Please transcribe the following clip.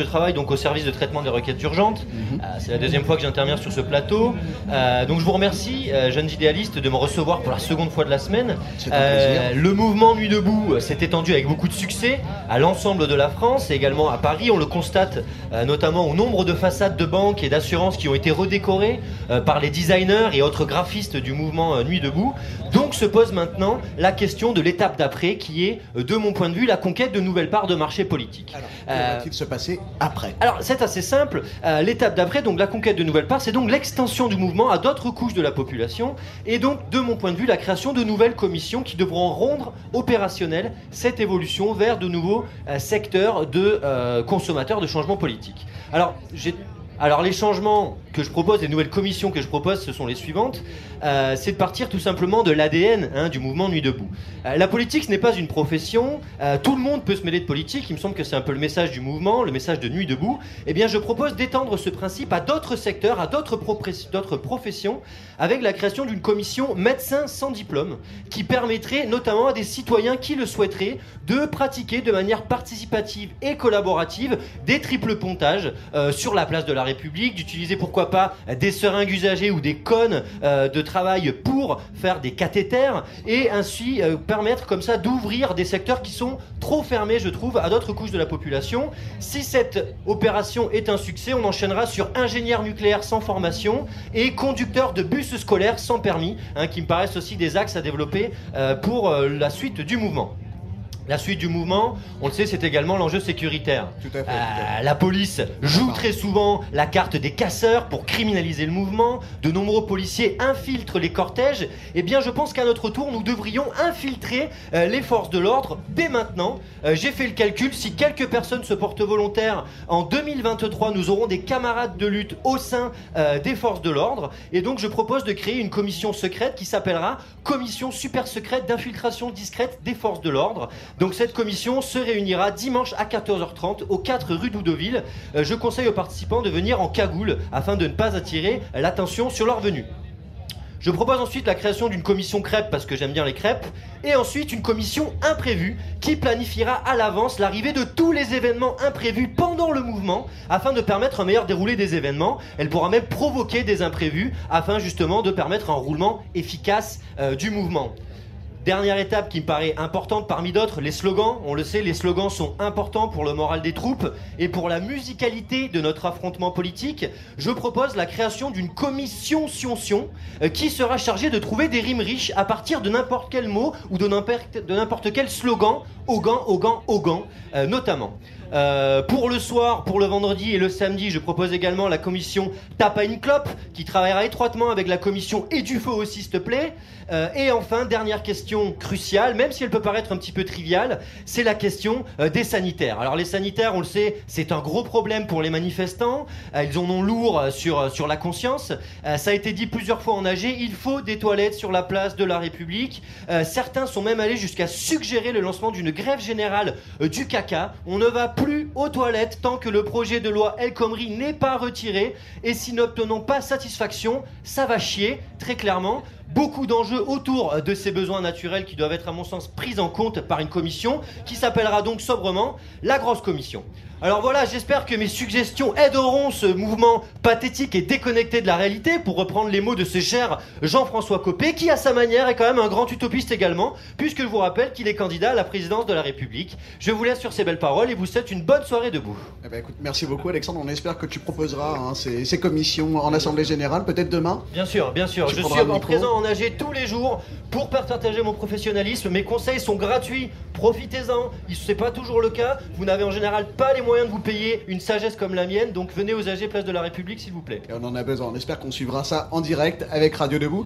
je travaille donc au service de traitement des requêtes urgentes. Mhm. Euh, c'est la deuxième fois que j'interviens sur ce plateau. Euh, donc je vous remercie, euh, jeunes idéalistes, de me recevoir pour la seconde fois de la semaine. Le mouvement Nuit debout s'est étendu avec beaucoup de succès à l'ensemble de la France et également à Paris. On le constate notamment au nombre de façades de banques et d'assurances qui ont été redécorées par les designers et autres graphistes du mouvement Nuit debout. Donc se pose maintenant la question de l'étape d'après qui est, de mon point de vue, la conquête de nouvelles parts de marché politique. Alors, Euh, va-t-il se passer alors c'est assez simple. Euh, L'étape d'après, donc la conquête de nouvelles parts, c'est donc l'extension du mouvement à d'autres couches de la population et donc de mon point de vue la création de nouvelles commissions qui devront rendre opérationnelle cette évolution vers de nouveaux euh, secteurs de euh, consommateurs de changements politiques. Alors j'ai alors les changements que je propose, les nouvelles commissions que je propose, ce sont les suivantes. Euh, c'est de partir tout simplement de l'ADN hein, du mouvement Nuit debout. Euh, la politique, ce n'est pas une profession. Euh, tout le monde peut se mêler de politique. Il me semble que c'est un peu le message du mouvement, le message de Nuit debout. Eh bien, je propose d'étendre ce principe à d'autres secteurs, à d'autres professions, avec la création d'une commission médecin sans diplôme, qui permettrait notamment à des citoyens qui le souhaiteraient de pratiquer de manière participative et collaborative des triples pontages sur la place de la D'utiliser pourquoi pas des seringues usagées ou des cônes euh, de travail pour faire des cathéters et ainsi euh, permettre comme ça d'ouvrir des secteurs qui sont trop fermés, je trouve, à d'autres couches de la population. Si cette opération est un succès, on enchaînera sur ingénieur nucléaire sans formation et conducteur de bus scolaires sans permis, hein, qui me paraissent aussi des axes à développer euh, pour la suite du mouvement. La suite du mouvement, on le sait, c'est également l'enjeu sécuritaire. Tout à fait, tout à Euh, la police joue très souvent la carte des casseurs pour criminaliser le mouvement. De nombreux policiers infiltrent les cortèges. Eh bien, je pense qu'à notre tour, nous devrions infiltrer euh, les forces de l'ordre dès maintenant. Euh, J'ai fait le calcul. Si quelques personnes se portent volontaires en 2023, nous aurons des camarades de lutte au sein des forces de l'ordre. Et donc, je propose de créer une commission secrète qui s'appellera Commission super secrète d'infiltration discrète des forces de l'ordre. Donc cette commission se réunira dimanche à 14h30 au 4 rue d'Oudoville. Euh, je conseille aux participants de venir en cagoule afin de ne pas attirer l'attention sur leur venue. Je propose ensuite la création d'une commission crêpes parce que j'aime bien les crêpes et ensuite une commission imprévue qui planifiera à l'avance l'arrivée de tous les événements imprévus pendant le mouvement afin de permettre un meilleur déroulé des événements. Elle pourra même provoquer des imprévus afin justement de permettre un roulement efficace euh, du mouvement. Dernière étape qui me paraît importante parmi d'autres, les slogans. On le sait, les slogans sont importants pour le moral des troupes et pour la musicalité de notre affrontement politique. Je propose la création d'une commission sion-sion euh, qui sera chargée de trouver des rimes riches à partir de n'importe quel mot ou de n'importe quel slogan, Hogan, Hogan, Hogan, euh, notamment. Euh, pour le soir, pour le vendredi et le samedi, je propose également la commission Tape à une clope qui travaillera étroitement avec la commission Et du feu aussi, s'il te plaît. Euh, et enfin, dernière question cruciale, même si elle peut paraître un petit peu triviale, c'est la question euh, des sanitaires. Alors les sanitaires, on le sait, c'est un gros problème pour les manifestants. Ils en ont lourd sur, sur la conscience. Ça a été dit plusieurs fois en AG, il faut des toilettes sur la place de la République. Certains sont même allés jusqu'à suggérer le lancement d'une grève générale du caca. On ne va plus aux toilettes tant que le projet de loi El Khomri n'est pas retiré. Et si n'obtenons pas satisfaction, ça va chier, très clairement. Beaucoup d'enjeux autour de ces besoins naturels qui doivent être, à mon sens, pris en compte par une commission qui s'appellera donc sobrement la grosse commission. Alors voilà, j'espère que mes suggestions aideront ce mouvement pathétique et déconnecté de la réalité, pour reprendre les mots de ce cher Jean-François Copé, qui à sa manière est quand même un grand utopiste également, puisque je vous rappelle qu'il est candidat à la présidence de la République. Je vous laisse sur ces belles paroles et vous souhaite une bonne soirée debout. Eh ben, écoute, merci beaucoup Alexandre, on espère que tu proposeras hein, ces, ces commissions en Assemblée Générale, peut-être demain? Bien sûr, bien sûr. Tu je suis en présent AG tous les jours pour partager mon professionnalisme. Mes conseils sont gratuits. Profitez-en. Ce n'est pas toujours le cas. Vous n'avez en général pas les moyens de vous payer une sagesse comme la mienne. Donc venez aux AG Place de la République, s'il vous plaît. On en a besoin, on espère qu'on suivra ça en direct avec Radio Debout.